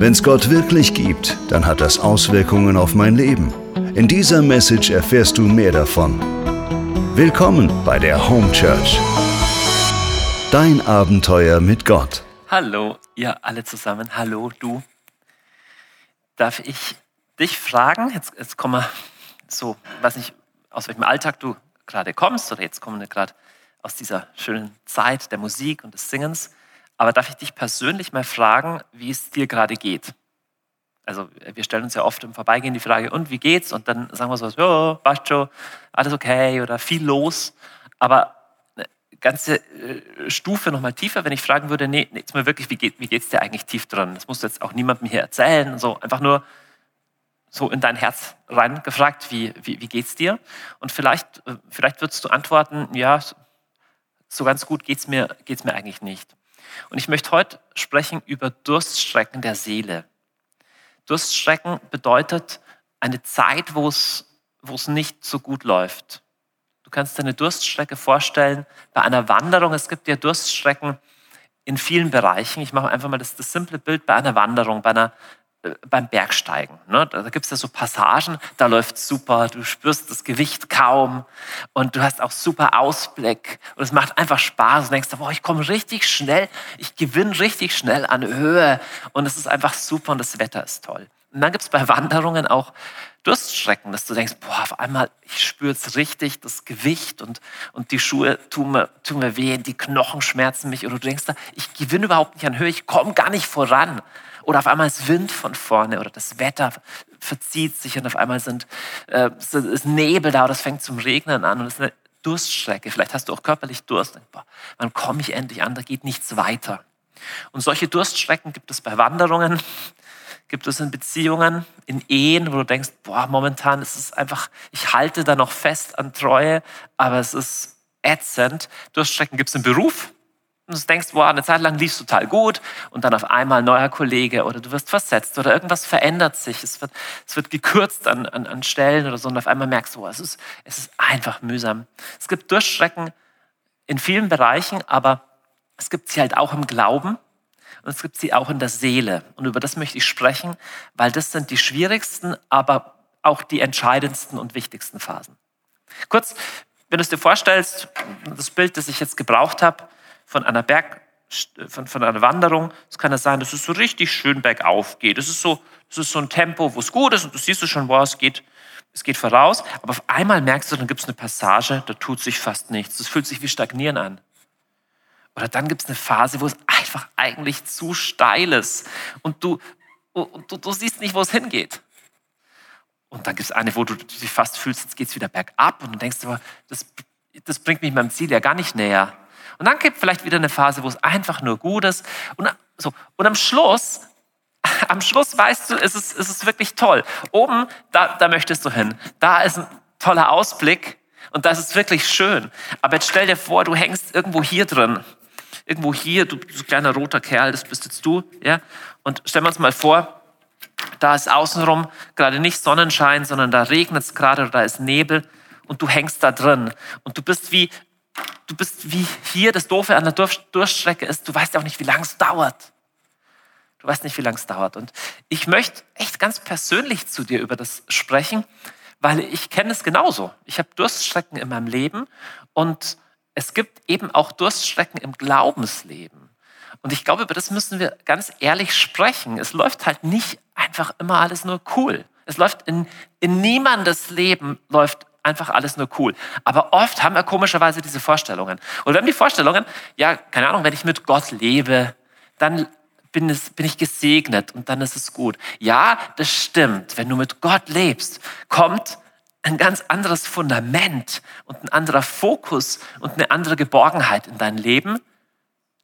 Wenn es Gott wirklich gibt, dann hat das Auswirkungen auf mein Leben. In dieser Message erfährst du mehr davon. Willkommen bei der Home Church. Dein Abenteuer mit Gott. Hallo, ihr alle zusammen. Hallo, du. Darf ich dich fragen? Jetzt, jetzt kommen wir so, weiß nicht, aus welchem Alltag du gerade kommst oder jetzt kommen wir gerade aus dieser schönen Zeit der Musik und des Singens. Aber darf ich dich persönlich mal fragen, wie es dir gerade geht? Also wir stellen uns ja oft im Vorbeigehen die Frage, und wie geht's? Und dann sagen wir so, ja, passt schon, alles okay oder viel los. Aber eine ganze äh, Stufe nochmal tiefer, wenn ich fragen würde, nee, jetzt mal wirklich, wie, geht, wie geht's dir eigentlich tief dran? Das musst du jetzt auch niemandem hier erzählen. So einfach nur so in dein Herz rein gefragt, wie, wie, wie geht's dir? Und vielleicht, äh, vielleicht würdest du antworten, ja, so ganz gut geht's mir, geht's mir eigentlich nicht. Und ich möchte heute sprechen über Durststrecken der Seele. Durststrecken bedeutet eine Zeit, wo es, wo es nicht so gut läuft. Du kannst dir eine Durststrecke vorstellen bei einer Wanderung. Es gibt ja Durststrecken in vielen Bereichen. Ich mache einfach mal das, das simple Bild bei einer Wanderung, bei einer beim Bergsteigen. Ne? Da gibt es ja so Passagen, da läuft super, du spürst das Gewicht kaum und du hast auch super Ausblick und es macht einfach Spaß und denkst, boah, ich komme richtig schnell, ich gewinne richtig schnell an Höhe und es ist einfach super und das Wetter ist toll. Und dann gibt es bei Wanderungen auch Durststrecken, dass du denkst, boah, auf einmal, ich spüre es richtig, das Gewicht und, und die Schuhe tun mir, tun mir weh, die Knochen schmerzen mich oder du denkst, ich gewinne überhaupt nicht an Höhe, ich komme gar nicht voran. Oder auf einmal ist Wind von vorne oder das Wetter verzieht sich und auf einmal sind, äh, ist Nebel da oder es fängt zum Regnen an und es ist eine Durststrecke. Vielleicht hast du auch körperlich Durst. Boah, wann komme ich endlich an? Da geht nichts weiter. Und solche Durststrecken gibt es bei Wanderungen, gibt es in Beziehungen, in Ehen, wo du denkst, boah, momentan ist es einfach, ich halte da noch fest an Treue, aber es ist ätzend. Durststrecken gibt es im Beruf, und du denkst, wow, eine Zeit lang lief es total gut und dann auf einmal ein neuer Kollege oder du wirst versetzt oder irgendwas verändert sich. Es wird, es wird gekürzt an, an, an Stellen oder so und auf einmal merkst du, wow, es, ist, es ist einfach mühsam. Es gibt Durchstrecken in vielen Bereichen, aber es gibt sie halt auch im Glauben und es gibt sie auch in der Seele. Und über das möchte ich sprechen, weil das sind die schwierigsten, aber auch die entscheidendsten und wichtigsten Phasen. Kurz, wenn du es dir vorstellst, das Bild, das ich jetzt gebraucht habe, von einer Berg, von, von einer Wanderung, es kann ja sein, dass es so richtig schön bergauf geht. Das ist so, das ist so ein Tempo, wo es gut ist und du siehst es schon, wow, es geht, es geht voraus. Aber auf einmal merkst du, dann gibt es eine Passage, da tut sich fast nichts. Das fühlt sich wie Stagnieren an. Oder dann gibt es eine Phase, wo es einfach eigentlich zu steil ist und du, und du, du siehst nicht, wo es hingeht. Und dann gibt es eine, wo du dich fast fühlst, jetzt geht es wieder bergab und du denkst, aber das, das bringt mich meinem Ziel ja gar nicht näher. Und dann gibt vielleicht wieder eine Phase, wo es einfach nur gut ist. Und, so. und am Schluss, am Schluss weißt du, ist es, ist es wirklich toll. Oben, da, da möchtest du hin. Da ist ein toller Ausblick und das ist wirklich schön. Aber jetzt stell dir vor, du hängst irgendwo hier drin. Irgendwo hier, du, du kleiner roter Kerl, das bist jetzt du. Ja? Und stellen wir uns mal vor, da ist außenrum gerade nicht Sonnenschein, sondern da regnet es gerade oder da ist Nebel und du hängst da drin. Und du bist wie du bist wie hier das Doofe an der Durchstrecke ist, du weißt ja auch nicht, wie lange es dauert. Du weißt nicht, wie lange es dauert. Und ich möchte echt ganz persönlich zu dir über das sprechen, weil ich kenne es genauso. Ich habe Durststrecken in meinem Leben und es gibt eben auch Durststrecken im Glaubensleben. Und ich glaube, über das müssen wir ganz ehrlich sprechen. Es läuft halt nicht einfach immer alles nur cool. Es läuft in, in niemandes Leben läuft einfach alles nur cool. Aber oft haben wir komischerweise diese Vorstellungen. Und wir haben die Vorstellungen, ja, keine Ahnung, wenn ich mit Gott lebe, dann bin, es, bin ich gesegnet und dann ist es gut. Ja, das stimmt. Wenn du mit Gott lebst, kommt ein ganz anderes Fundament und ein anderer Fokus und eine andere Geborgenheit in dein Leben.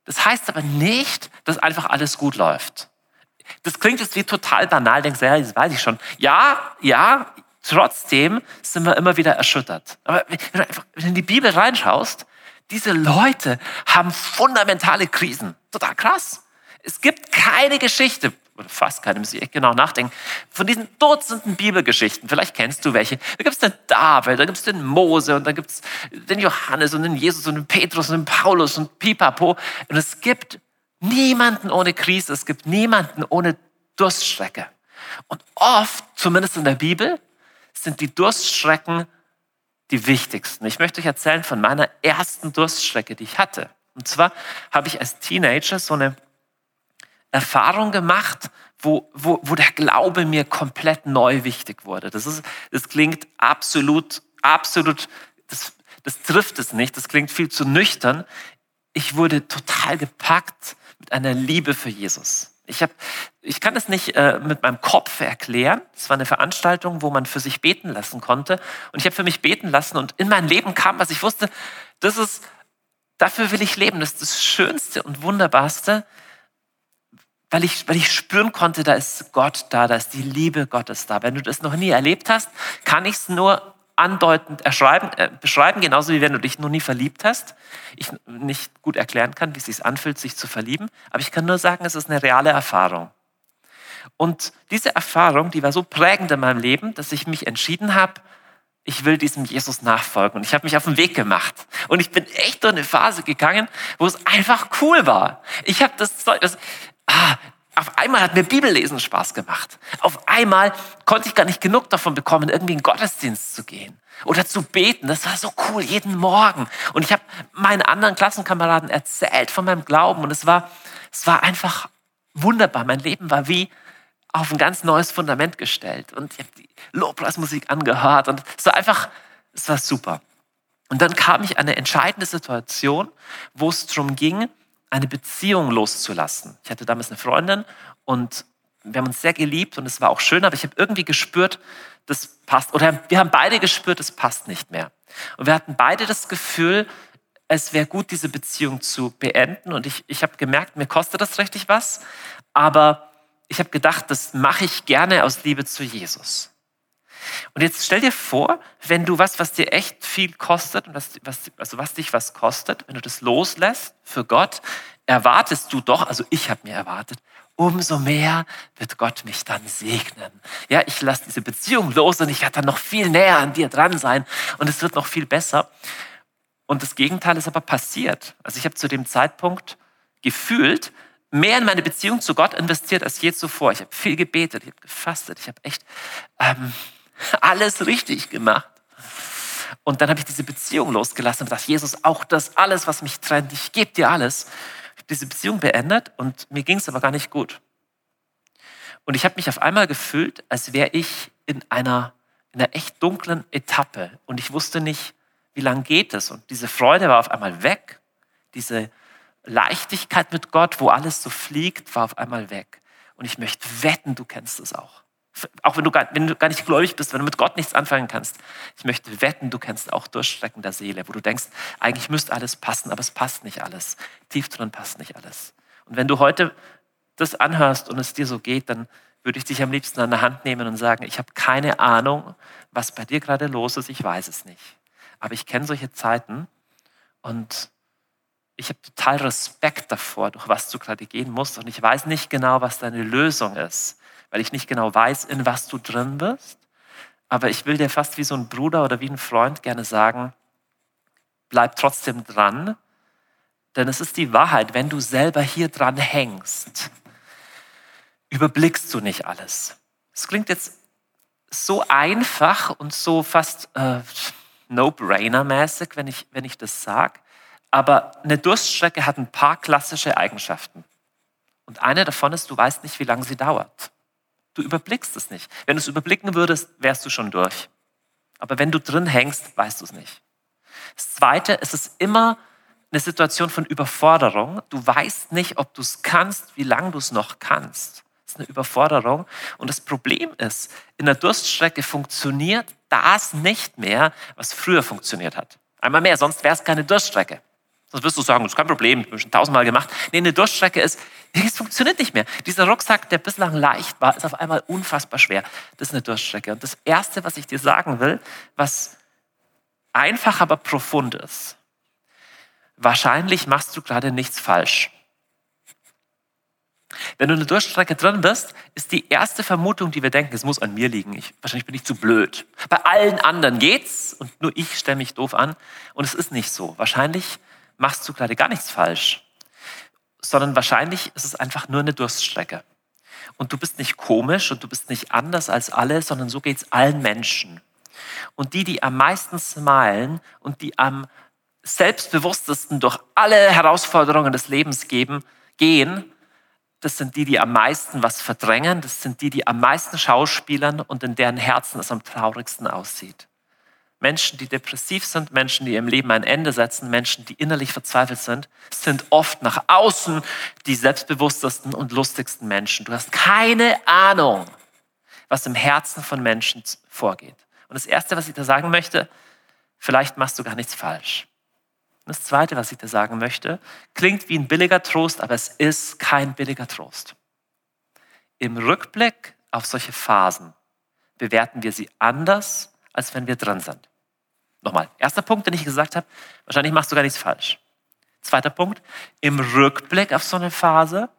Das heißt aber nicht, dass einfach alles gut läuft. Das klingt jetzt wie total banal, denkst du, ja, das weiß ich schon. Ja, ja, Trotzdem sind wir immer wieder erschüttert. Aber wenn du einfach in die Bibel reinschaust, diese Leute haben fundamentale Krisen. Total krass. Es gibt keine Geschichte, oder fast keine, muss ich echt genau nachdenken, von diesen Dutzenden Bibelgeschichten. Vielleicht kennst du welche. Da gibt es den David, da gibt es den Mose und da gibt es den Johannes und den Jesus und den Petrus und den Paulus und Pipapo. Und es gibt niemanden ohne Krise, es gibt niemanden ohne Durststrecke. Und oft, zumindest in der Bibel, sind die Durststrecken die wichtigsten. Ich möchte euch erzählen von meiner ersten Durststrecke, die ich hatte. Und zwar habe ich als Teenager so eine Erfahrung gemacht, wo, wo, wo der Glaube mir komplett neu wichtig wurde. Das, ist, das klingt absolut, absolut, das, das trifft es nicht, das klingt viel zu nüchtern. Ich wurde total gepackt mit einer Liebe für Jesus. Ich, hab, ich kann es nicht äh, mit meinem Kopf erklären. Es war eine Veranstaltung, wo man für sich beten lassen konnte. Und ich habe für mich beten lassen und in mein Leben kam, was ich wusste, das ist, dafür will ich leben. Das ist das Schönste und Wunderbarste, weil ich, weil ich spüren konnte, da ist Gott da, da ist die Liebe Gottes da. Wenn du das noch nie erlebt hast, kann ich es nur andeutend äh, beschreiben, genauso wie wenn du dich noch nie verliebt hast. Ich nicht gut erklären kann, wie es sich anfühlt, sich zu verlieben, aber ich kann nur sagen, es ist eine reale Erfahrung. Und diese Erfahrung, die war so prägend in meinem Leben, dass ich mich entschieden habe, ich will diesem Jesus nachfolgen. Und ich habe mich auf den Weg gemacht. Und ich bin echt durch eine Phase gegangen, wo es einfach cool war. Ich habe das Zeug, ah, auf einmal hat mir Bibellesen Spaß gemacht. Auf einmal konnte ich gar nicht genug davon bekommen, irgendwie in den Gottesdienst zu gehen oder zu beten. Das war so cool, jeden Morgen. Und ich habe meinen anderen Klassenkameraden erzählt von meinem Glauben und es war, es war einfach wunderbar. Mein Leben war wie auf ein ganz neues Fundament gestellt und ich habe die Lobpreismusik angehört und es war einfach, es war super. Und dann kam ich an eine entscheidende Situation, wo es darum ging, eine Beziehung loszulassen. Ich hatte damals eine Freundin und wir haben uns sehr geliebt und es war auch schön, aber ich habe irgendwie gespürt, das passt. Oder wir haben beide gespürt, es passt nicht mehr. Und wir hatten beide das Gefühl, es wäre gut, diese Beziehung zu beenden. Und ich, ich habe gemerkt, mir kostet das richtig was. Aber ich habe gedacht, das mache ich gerne aus Liebe zu Jesus. Und jetzt stell dir vor, wenn du was, was dir echt viel kostet, was, was, also was dich was kostet, wenn du das loslässt für Gott, erwartest du doch, also ich habe mir erwartet, umso mehr wird Gott mich dann segnen. Ja, ich lasse diese Beziehung los und ich werde dann noch viel näher an dir dran sein und es wird noch viel besser. Und das Gegenteil ist aber passiert. Also ich habe zu dem Zeitpunkt gefühlt mehr in meine Beziehung zu Gott investiert als je zuvor. Ich habe viel gebetet, ich habe gefastet, ich habe echt ähm, alles richtig gemacht. Und dann habe ich diese Beziehung losgelassen und gesagt, Jesus, auch das alles, was mich trennt, ich gebe dir alles. Ich habe diese Beziehung beendet und mir ging es aber gar nicht gut. Und ich habe mich auf einmal gefühlt, als wäre ich in einer, in einer echt dunklen Etappe und ich wusste nicht, wie lange geht es. Und diese Freude war auf einmal weg. Diese Leichtigkeit mit Gott, wo alles so fliegt, war auf einmal weg. Und ich möchte wetten, du kennst es auch auch wenn du, gar, wenn du gar nicht gläubig bist, wenn du mit Gott nichts anfangen kannst, ich möchte wetten, du kennst auch Durchstrecken der Seele, wo du denkst, eigentlich müsste alles passen, aber es passt nicht alles. Tief drin passt nicht alles. Und wenn du heute das anhörst und es dir so geht, dann würde ich dich am liebsten an der Hand nehmen und sagen, ich habe keine Ahnung, was bei dir gerade los ist, ich weiß es nicht. Aber ich kenne solche Zeiten und ich habe total Respekt davor, durch was du gerade gehen musst und ich weiß nicht genau, was deine Lösung ist weil ich nicht genau weiß, in was du drin bist. Aber ich will dir fast wie so ein Bruder oder wie ein Freund gerne sagen, bleib trotzdem dran, denn es ist die Wahrheit, wenn du selber hier dran hängst, überblickst du nicht alles. Es klingt jetzt so einfach und so fast äh, No-Brainer-mäßig, wenn ich, wenn ich das sage. Aber eine Durststrecke hat ein paar klassische Eigenschaften. Und eine davon ist, du weißt nicht, wie lange sie dauert. Du überblickst es nicht. Wenn du es überblicken würdest, wärst du schon durch. Aber wenn du drin hängst, weißt du es nicht. Das Zweite, es ist immer eine Situation von Überforderung. Du weißt nicht, ob du es kannst, wie lange du es noch kannst. Das ist eine Überforderung. Und das Problem ist, in der Durststrecke funktioniert das nicht mehr, was früher funktioniert hat. Einmal mehr, sonst wäre es keine Durststrecke. Sonst wirst du sagen, das ist kein Problem, ich habe schon tausendmal gemacht. Nee, eine Durchstrecke ist, es funktioniert nicht mehr. Dieser Rucksack, der bislang leicht war, ist auf einmal unfassbar schwer. Das ist eine Durchstrecke. Und das Erste, was ich dir sagen will, was einfach, aber profund ist, wahrscheinlich machst du gerade nichts falsch. Wenn du in der Durchstrecke drin bist, ist die erste Vermutung, die wir denken, es muss an mir liegen. Ich, wahrscheinlich bin ich zu blöd. Bei allen anderen geht's und nur ich stelle mich doof an. Und es ist nicht so. Wahrscheinlich machst du gerade gar nichts falsch, sondern wahrscheinlich ist es einfach nur eine Durststrecke. Und du bist nicht komisch und du bist nicht anders als alle, sondern so geht es allen Menschen. Und die, die am meisten smilen und die am selbstbewusstesten durch alle Herausforderungen des Lebens geben, gehen, das sind die, die am meisten was verdrängen, das sind die, die am meisten schauspielern und in deren Herzen es am traurigsten aussieht. Menschen, die depressiv sind, Menschen, die im Leben ein Ende setzen, Menschen, die innerlich verzweifelt sind, sind oft nach außen die selbstbewusstesten und lustigsten Menschen. Du hast keine Ahnung, was im Herzen von Menschen vorgeht. Und das Erste, was ich da sagen möchte, vielleicht machst du gar nichts falsch. Und das Zweite, was ich dir sagen möchte, klingt wie ein billiger Trost, aber es ist kein billiger Trost. Im Rückblick auf solche Phasen bewerten wir sie anders, als wenn wir drin sind. Nochmal, erster Punkt, den ich gesagt habe, wahrscheinlich machst du gar nichts falsch. Zweiter Punkt, im Rückblick auf so eine Phase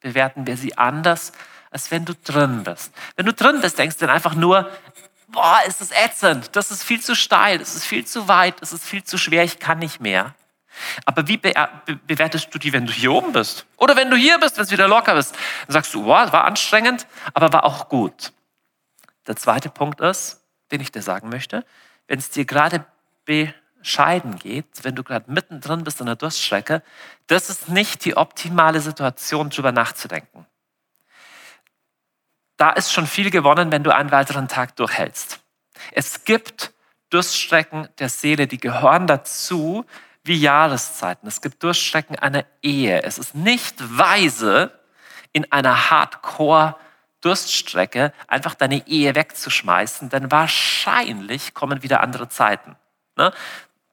bewerten wir sie anders, als wenn du drin bist. Wenn du drin bist, denkst du dann einfach nur, boah, ist das ätzend, das ist viel zu steil, das ist viel zu weit, das ist viel zu schwer, ich kann nicht mehr. Aber wie be be bewertest du die, wenn du hier oben bist? Oder wenn du hier bist, wenn es wieder locker ist? Dann sagst du, boah, war anstrengend, aber war auch gut. Der zweite Punkt ist, den ich dir sagen möchte, wenn es dir gerade bescheiden geht, wenn du gerade mittendrin bist in der Durststrecke, das ist nicht die optimale Situation, darüber nachzudenken da ist schon viel gewonnen, wenn du einen weiteren Tag durchhältst. Es gibt Durststrecken der Seele, die gehören dazu wie Jahreszeiten. Es gibt Durststrecken einer Ehe. Es ist nicht weise, in einer Hardcore-Durststrecke einfach deine Ehe wegzuschmeißen, denn wahrscheinlich kommen wieder andere Zeiten. Ne?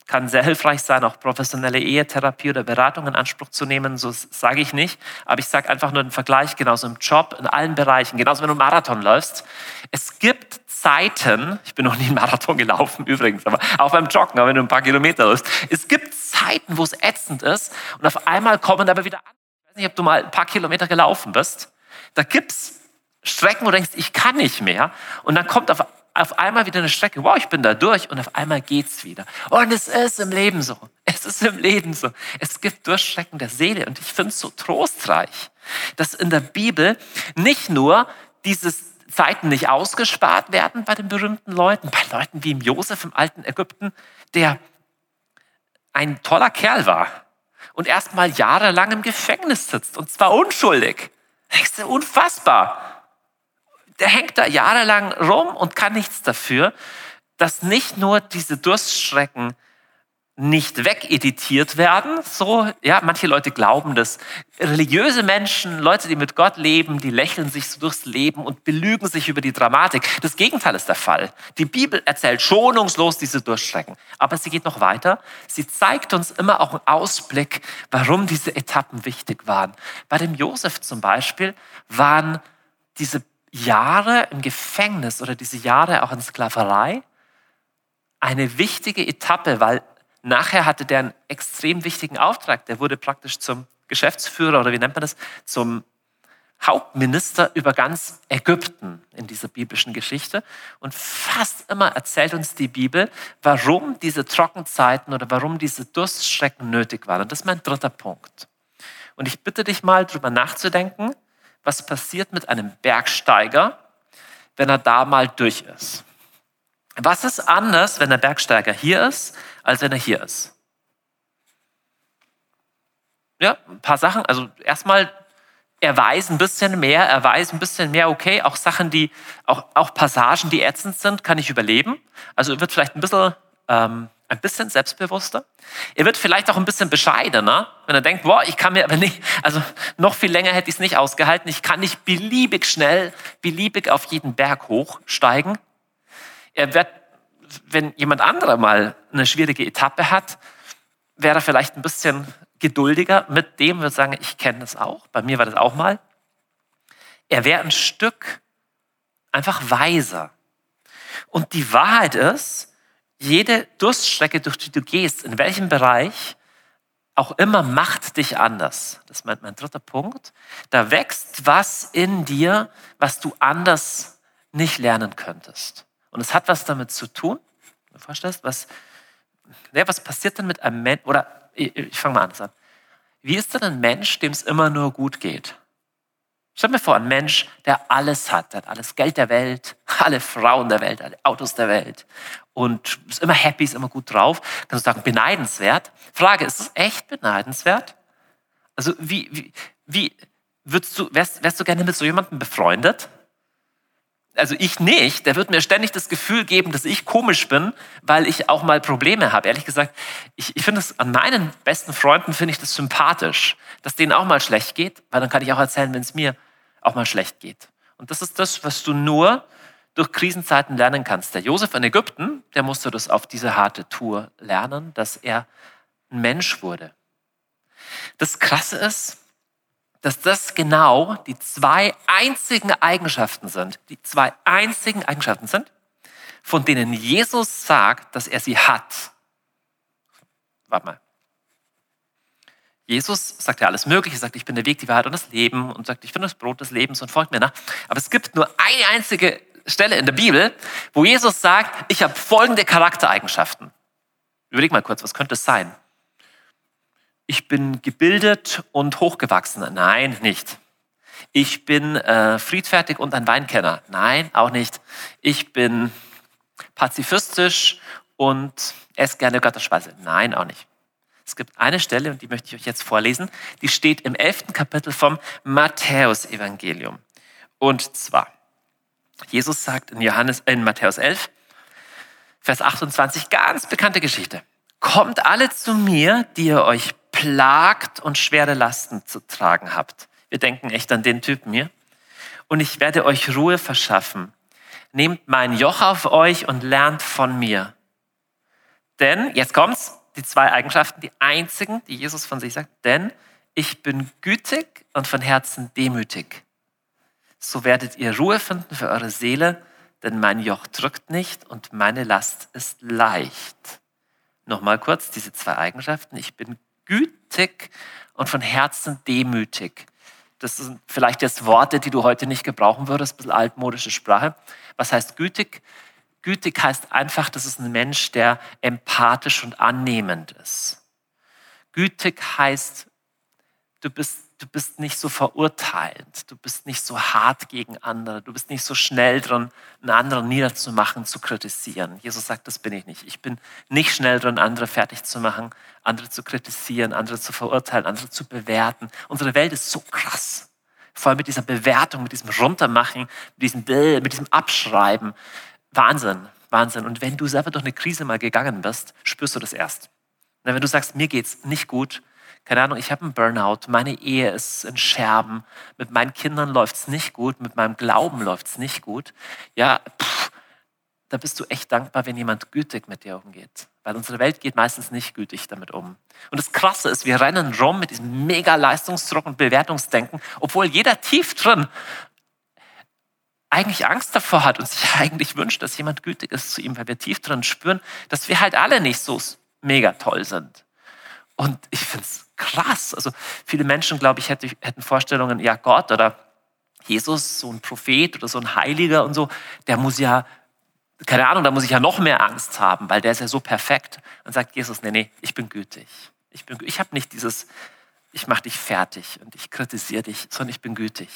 kann sehr hilfreich sein, auch professionelle Ehetherapie oder Beratung in Anspruch zu nehmen. So sage ich nicht. Aber ich sage einfach nur den Vergleich, genauso im Job, in allen Bereichen, genauso wenn du Marathon läufst. Es gibt Zeiten, ich bin noch nie einen Marathon gelaufen übrigens, aber auch beim Joggen, aber wenn du ein paar Kilometer läufst. Es gibt Zeiten, wo es ätzend ist und auf einmal kommen aber wieder an. Ich weiß nicht, ob du mal ein paar Kilometer gelaufen bist. Da gibt's Strecken, wo du denkst, ich kann nicht mehr. Und dann kommt auf auf einmal wieder eine Strecke, wow, ich bin da durch und auf einmal geht's wieder. Und es ist im Leben so. Es ist im Leben so. Es gibt Durchstrecken der Seele und ich finde es so trostreich, dass in der Bibel nicht nur diese Zeiten nicht ausgespart werden bei den berühmten Leuten, bei Leuten wie im Josef im alten Ägypten, der ein toller Kerl war und erst mal jahrelang im Gefängnis sitzt und zwar unschuldig. Das ist unfassbar der hängt da jahrelang rum und kann nichts dafür, dass nicht nur diese Durststrecken nicht wegeditiert werden. So, ja, manche Leute glauben dass Religiöse Menschen, Leute, die mit Gott leben, die lächeln sich so durchs Leben und belügen sich über die Dramatik. Das Gegenteil ist der Fall. Die Bibel erzählt schonungslos diese Durchstrecken. Aber sie geht noch weiter. Sie zeigt uns immer auch einen Ausblick, warum diese Etappen wichtig waren. Bei dem Josef zum Beispiel waren diese Jahre im Gefängnis oder diese Jahre auch in Sklaverei eine wichtige Etappe, weil nachher hatte der einen extrem wichtigen Auftrag. Der wurde praktisch zum Geschäftsführer oder wie nennt man das, zum Hauptminister über ganz Ägypten in dieser biblischen Geschichte. Und fast immer erzählt uns die Bibel, warum diese Trockenzeiten oder warum diese Durststrecken nötig waren. Und das ist mein dritter Punkt. Und ich bitte dich mal drüber nachzudenken, was passiert mit einem Bergsteiger, wenn er da mal durch ist. Was ist anders, wenn der Bergsteiger hier ist, als wenn er hier ist? Ja, ein paar Sachen. Also erstmal, er weiß ein bisschen mehr, er weiß ein bisschen mehr, okay, auch Sachen, die, auch, auch Passagen, die ätzend sind, kann ich überleben. Also wird vielleicht ein bisschen ähm, ein bisschen selbstbewusster. Er wird vielleicht auch ein bisschen bescheidener, wenn er denkt, boah, ich kann mir aber nicht, also noch viel länger hätte ich es nicht ausgehalten. Ich kann nicht beliebig schnell, beliebig auf jeden Berg hochsteigen. Er wird, wenn jemand anderer mal eine schwierige Etappe hat, wäre er vielleicht ein bisschen geduldiger mit dem, würde sagen, ich kenne das auch. Bei mir war das auch mal. Er wäre ein Stück einfach weiser. Und die Wahrheit ist, jede Durststrecke, durch die du gehst, in welchem Bereich, auch immer macht dich anders. Das ist mein, dritter Punkt. Da wächst was in dir, was du anders nicht lernen könntest. Und es hat was damit zu tun, du verstehst, was, ja, was passiert denn mit einem Menschen, oder ich, ich fange mal anders an. Wie ist denn ein Mensch, dem es immer nur gut geht? Stell mir vor, ein Mensch, der alles hat, der hat alles Geld der Welt, alle Frauen der Welt, alle Autos der Welt und ist immer happy, ist immer gut drauf. Kannst du sagen, beneidenswert? Frage, ist es echt beneidenswert? Also wie, wie, wie würdest du, wärst, wärst du gerne mit so jemandem befreundet? also ich nicht, der wird mir ständig das Gefühl geben, dass ich komisch bin, weil ich auch mal Probleme habe. Ehrlich gesagt, ich, ich finde es an meinen besten Freunden finde ich das sympathisch, dass denen auch mal schlecht geht, weil dann kann ich auch erzählen, wenn es mir auch mal schlecht geht. Und das ist das, was du nur durch Krisenzeiten lernen kannst. Der Josef in Ägypten, der musste das auf diese harte Tour lernen, dass er ein Mensch wurde. Das Krasse ist, dass das genau die zwei einzigen Eigenschaften sind, die zwei einzigen Eigenschaften sind, von denen Jesus sagt, dass er sie hat. Warte mal. Jesus sagt ja alles Mögliche, sagt, ich bin der Weg, die Wahrheit und das Leben und sagt, ich bin das Brot des Lebens und folgt mir nach. Aber es gibt nur eine einzige Stelle in der Bibel, wo Jesus sagt, ich habe folgende Charaktereigenschaften. Überleg mal kurz, was könnte es sein? ich bin gebildet und hochgewachsen. Nein, nicht. Ich bin äh, friedfertig und ein Weinkenner. Nein, auch nicht. Ich bin pazifistisch und esse gerne Götterspeise. Nein, auch nicht. Es gibt eine Stelle, und die möchte ich euch jetzt vorlesen, die steht im elften Kapitel vom Matthäus-Evangelium. Und zwar, Jesus sagt in, Johannes, in Matthäus 11, Vers 28, ganz bekannte Geschichte. Kommt alle zu mir, die ihr euch plagt und schwere Lasten zu tragen habt. Wir denken echt an den Typen hier. Und ich werde euch Ruhe verschaffen. Nehmt mein Joch auf euch und lernt von mir. Denn, jetzt kommt's, die zwei Eigenschaften, die einzigen, die Jesus von sich sagt, denn ich bin gütig und von Herzen demütig. So werdet ihr Ruhe finden für eure Seele, denn mein Joch drückt nicht und meine Last ist leicht. Nochmal kurz diese zwei Eigenschaften. Ich bin gütig und von Herzen demütig. Das sind vielleicht jetzt Worte, die du heute nicht gebrauchen würdest, ein bisschen altmodische Sprache. Was heißt gütig? Gütig heißt einfach, das ist ein Mensch, der empathisch und annehmend ist. Gütig heißt, du bist du bist nicht so verurteilend, du bist nicht so hart gegen andere, du bist nicht so schnell dran, einen anderen niederzumachen, zu kritisieren. Jesus sagt, das bin ich nicht. Ich bin nicht schnell dran, andere fertig zu machen, andere zu kritisieren, andere zu verurteilen, andere zu bewerten. Unsere Welt ist so krass. Vor allem mit dieser Bewertung, mit diesem Runtermachen, mit diesem, mit diesem Abschreiben. Wahnsinn, Wahnsinn. Und wenn du selber durch eine Krise mal gegangen bist, spürst du das erst. wenn du sagst, mir geht's nicht gut, keine Ahnung, ich habe einen Burnout, meine Ehe ist in Scherben, mit meinen Kindern läuft es nicht gut, mit meinem Glauben läuft es nicht gut. Ja, pff, da bist du echt dankbar, wenn jemand gütig mit dir umgeht. Weil unsere Welt geht meistens nicht gütig damit um. Und das Krasse ist, wir rennen rum mit diesem mega Leistungsdruck und Bewertungsdenken, obwohl jeder tief drin eigentlich Angst davor hat und sich eigentlich wünscht, dass jemand gütig ist zu ihm, weil wir tief drin spüren, dass wir halt alle nicht so mega toll sind. Und ich finde es krass. Also viele Menschen, glaube ich, hätten Vorstellungen, ja Gott oder Jesus, so ein Prophet oder so ein Heiliger und so, der muss ja, keine Ahnung, da muss ich ja noch mehr Angst haben, weil der ist ja so perfekt. Und sagt Jesus, nee, nee, ich bin gütig. Ich, bin, ich habe nicht dieses, ich mache dich fertig und ich kritisiere dich, sondern ich bin gütig.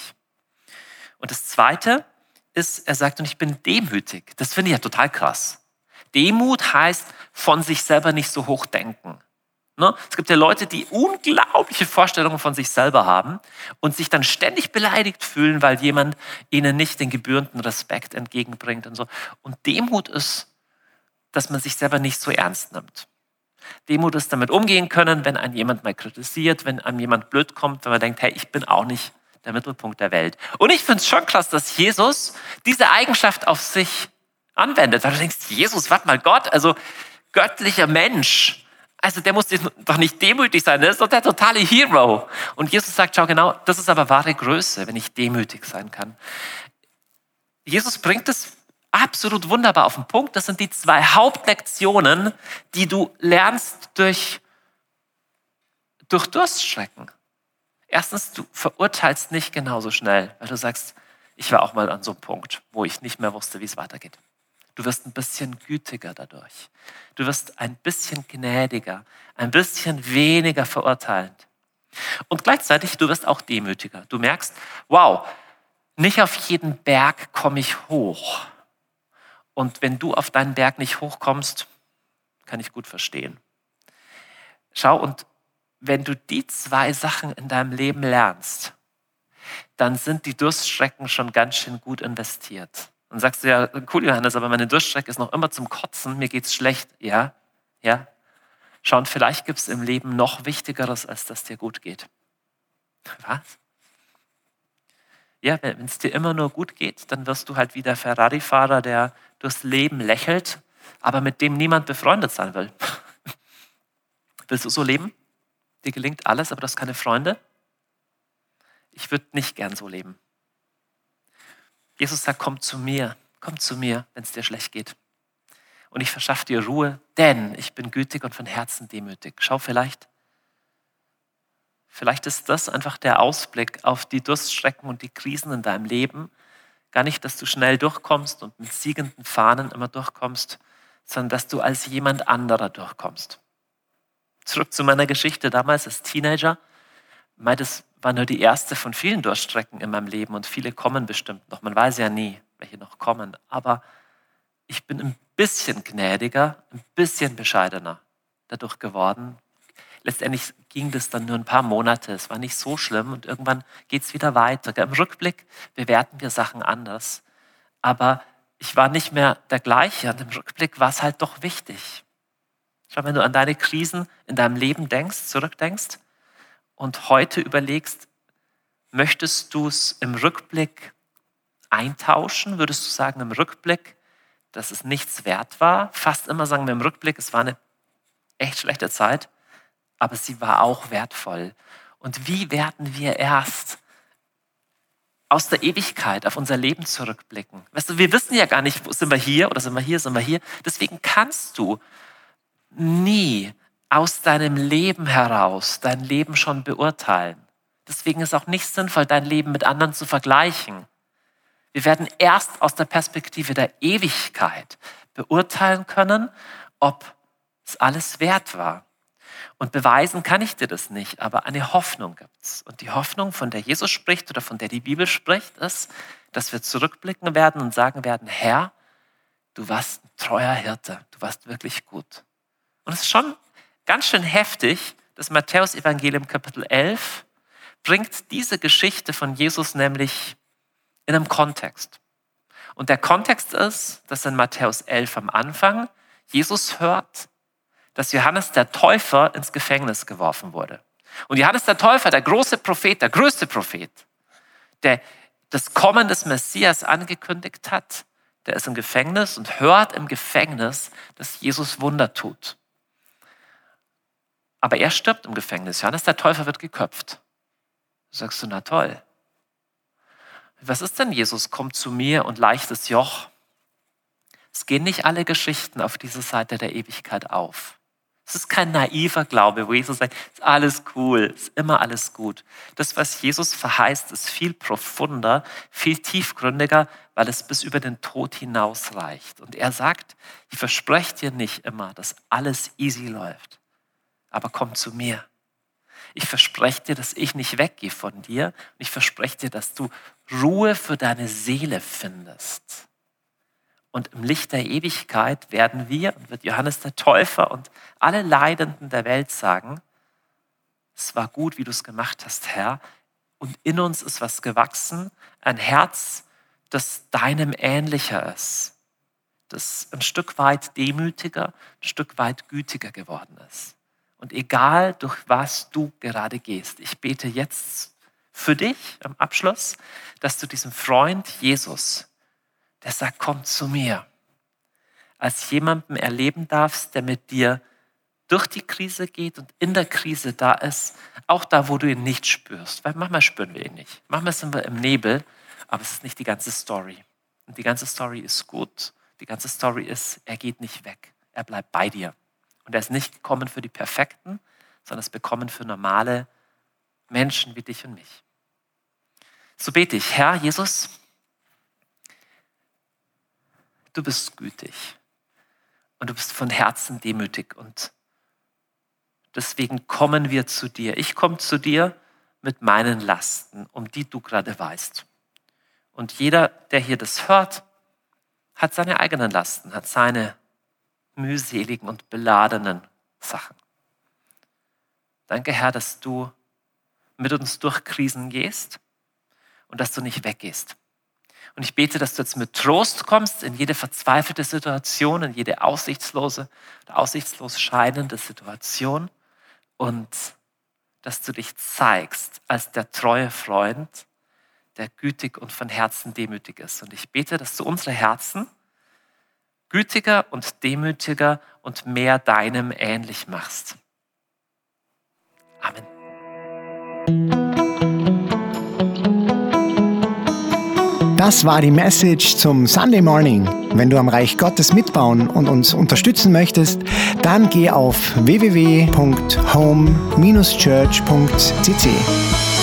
Und das Zweite ist, er sagt, und ich bin demütig. Das finde ich ja total krass. Demut heißt von sich selber nicht so hoch denken. Ne? Es gibt ja Leute, die unglaubliche Vorstellungen von sich selber haben und sich dann ständig beleidigt fühlen, weil jemand ihnen nicht den gebührenden Respekt entgegenbringt und so. Und Demut ist, dass man sich selber nicht so ernst nimmt. Demut ist damit umgehen können, wenn ein jemand mal kritisiert, wenn einem jemand blöd kommt, wenn man denkt, hey, ich bin auch nicht der Mittelpunkt der Welt. Und ich finde es schon krass, dass Jesus diese Eigenschaft auf sich anwendet. Weil du denkst, Jesus, warte mal, Gott, also göttlicher Mensch, also der muss doch nicht demütig sein, der ist doch der totale Hero. Und Jesus sagt, schau genau, das ist aber wahre Größe, wenn ich demütig sein kann. Jesus bringt es absolut wunderbar auf den Punkt. Das sind die zwei Hauptlektionen, die du lernst durch, durch Durststrecken. Erstens, du verurteilst nicht genauso schnell, weil du sagst, ich war auch mal an so einem Punkt, wo ich nicht mehr wusste, wie es weitergeht. Du wirst ein bisschen gütiger dadurch. Du wirst ein bisschen gnädiger, ein bisschen weniger verurteilend. Und gleichzeitig, du wirst auch demütiger. Du merkst, wow, nicht auf jeden Berg komme ich hoch. Und wenn du auf deinen Berg nicht hochkommst, kann ich gut verstehen. Schau, und wenn du die zwei Sachen in deinem Leben lernst, dann sind die Durststrecken schon ganz schön gut investiert. Und sagst du ja, cool, Johannes, aber meine Durststrecke ist noch immer zum Kotzen, mir geht's schlecht. Ja, ja. Schau, und vielleicht gibt es im Leben noch Wichtigeres, als dass dir gut geht. Was? Ja, wenn es dir immer nur gut geht, dann wirst du halt wie der Ferrari-Fahrer, der durchs Leben lächelt, aber mit dem niemand befreundet sein will. Willst du so leben? Dir gelingt alles, aber du hast keine Freunde? Ich würde nicht gern so leben. Jesus sagt, komm zu mir, komm zu mir, wenn es dir schlecht geht. Und ich verschaffe dir Ruhe, denn ich bin gütig und von Herzen demütig. Schau vielleicht, vielleicht ist das einfach der Ausblick auf die Durststrecken und die Krisen in deinem Leben. Gar nicht, dass du schnell durchkommst und mit siegenden Fahnen immer durchkommst, sondern dass du als jemand anderer durchkommst. Zurück zu meiner Geschichte damals als Teenager. Das war nur die erste von vielen Durststrecken in meinem Leben und viele kommen bestimmt noch. Man weiß ja nie, welche noch kommen. Aber ich bin ein bisschen gnädiger, ein bisschen bescheidener dadurch geworden. Letztendlich ging das dann nur ein paar Monate. Es war nicht so schlimm und irgendwann geht es wieder weiter. Im Rückblick bewerten wir Sachen anders. Aber ich war nicht mehr der gleiche und im Rückblick war es halt doch wichtig. Schau, wenn du an deine Krisen in deinem Leben denkst, zurückdenkst und heute überlegst, möchtest du es im Rückblick eintauschen? Würdest du sagen, im Rückblick, dass es nichts wert war? Fast immer sagen wir im Rückblick, es war eine echt schlechte Zeit, aber sie war auch wertvoll. Und wie werden wir erst aus der Ewigkeit auf unser Leben zurückblicken? Weißt du, wir wissen ja gar nicht, sind wir hier oder sind wir hier, sind wir hier. Deswegen kannst du nie aus deinem Leben heraus dein Leben schon beurteilen. Deswegen ist auch nicht sinnvoll, dein Leben mit anderen zu vergleichen. Wir werden erst aus der Perspektive der Ewigkeit beurteilen können, ob es alles wert war. Und beweisen kann ich dir das nicht, aber eine Hoffnung gibt es. Und die Hoffnung, von der Jesus spricht oder von der die Bibel spricht, ist, dass wir zurückblicken werden und sagen werden, Herr, du warst ein treuer Hirte, du warst wirklich gut. Und es ist schon ganz schön heftig, das Matthäus-Evangelium Kapitel 11 bringt diese Geschichte von Jesus nämlich in einem Kontext. Und der Kontext ist, dass in Matthäus 11 am Anfang Jesus hört, dass Johannes der Täufer ins Gefängnis geworfen wurde. Und Johannes der Täufer, der große Prophet, der größte Prophet, der das Kommen des Messias angekündigt hat, der ist im Gefängnis und hört im Gefängnis, dass Jesus Wunder tut. Aber er stirbt im Gefängnis. Johannes der Täufer wird geköpft. Da sagst du, na toll. Was ist denn Jesus? Kommt zu mir und leichtes Joch. Es gehen nicht alle Geschichten auf diese Seite der Ewigkeit auf. Es ist kein naiver Glaube, wo Jesus sagt, ist alles cool, ist immer alles gut. Das, was Jesus verheißt, ist viel profunder, viel tiefgründiger, weil es bis über den Tod hinaus reicht. Und er sagt, ich verspreche dir nicht immer, dass alles easy läuft aber komm zu mir. Ich verspreche dir, dass ich nicht weggehe von dir. Und ich verspreche dir, dass du Ruhe für deine Seele findest. Und im Licht der Ewigkeit werden wir und wird Johannes der Täufer und alle Leidenden der Welt sagen, es war gut, wie du es gemacht hast, Herr. Und in uns ist was gewachsen, ein Herz, das deinem ähnlicher ist, das ein Stück weit demütiger, ein Stück weit gütiger geworden ist. Und egal, durch was du gerade gehst, ich bete jetzt für dich am Abschluss, dass du diesem Freund Jesus, der sagt, komm zu mir, als jemanden erleben darfst, der mit dir durch die Krise geht und in der Krise da ist, auch da, wo du ihn nicht spürst. Weil manchmal spüren wir ihn nicht. Manchmal sind wir im Nebel, aber es ist nicht die ganze Story. Und die ganze Story ist gut. Die ganze Story ist, er geht nicht weg. Er bleibt bei dir. Und er ist nicht gekommen für die Perfekten, sondern ist bekommen für normale Menschen wie dich und mich. So bete ich, Herr Jesus, du bist gütig und du bist von Herzen demütig und Deswegen kommen wir zu dir. Ich komme zu dir mit meinen Lasten, um die du gerade weißt. Und jeder, der hier das hört, hat seine eigenen Lasten, hat seine mühseligen und beladenen Sachen. Danke, Herr, dass du mit uns durch Krisen gehst und dass du nicht weggehst. Und ich bete, dass du jetzt mit Trost kommst in jede verzweifelte Situation, in jede aussichtslose, aussichtslos scheinende Situation und dass du dich zeigst als der treue Freund, der gütig und von Herzen demütig ist. Und ich bete, dass du unsere Herzen gütiger und demütiger und mehr deinem ähnlich machst. Amen. Das war die Message zum Sunday Morning. Wenn du am Reich Gottes mitbauen und uns unterstützen möchtest, dann geh auf www.home-church.cc.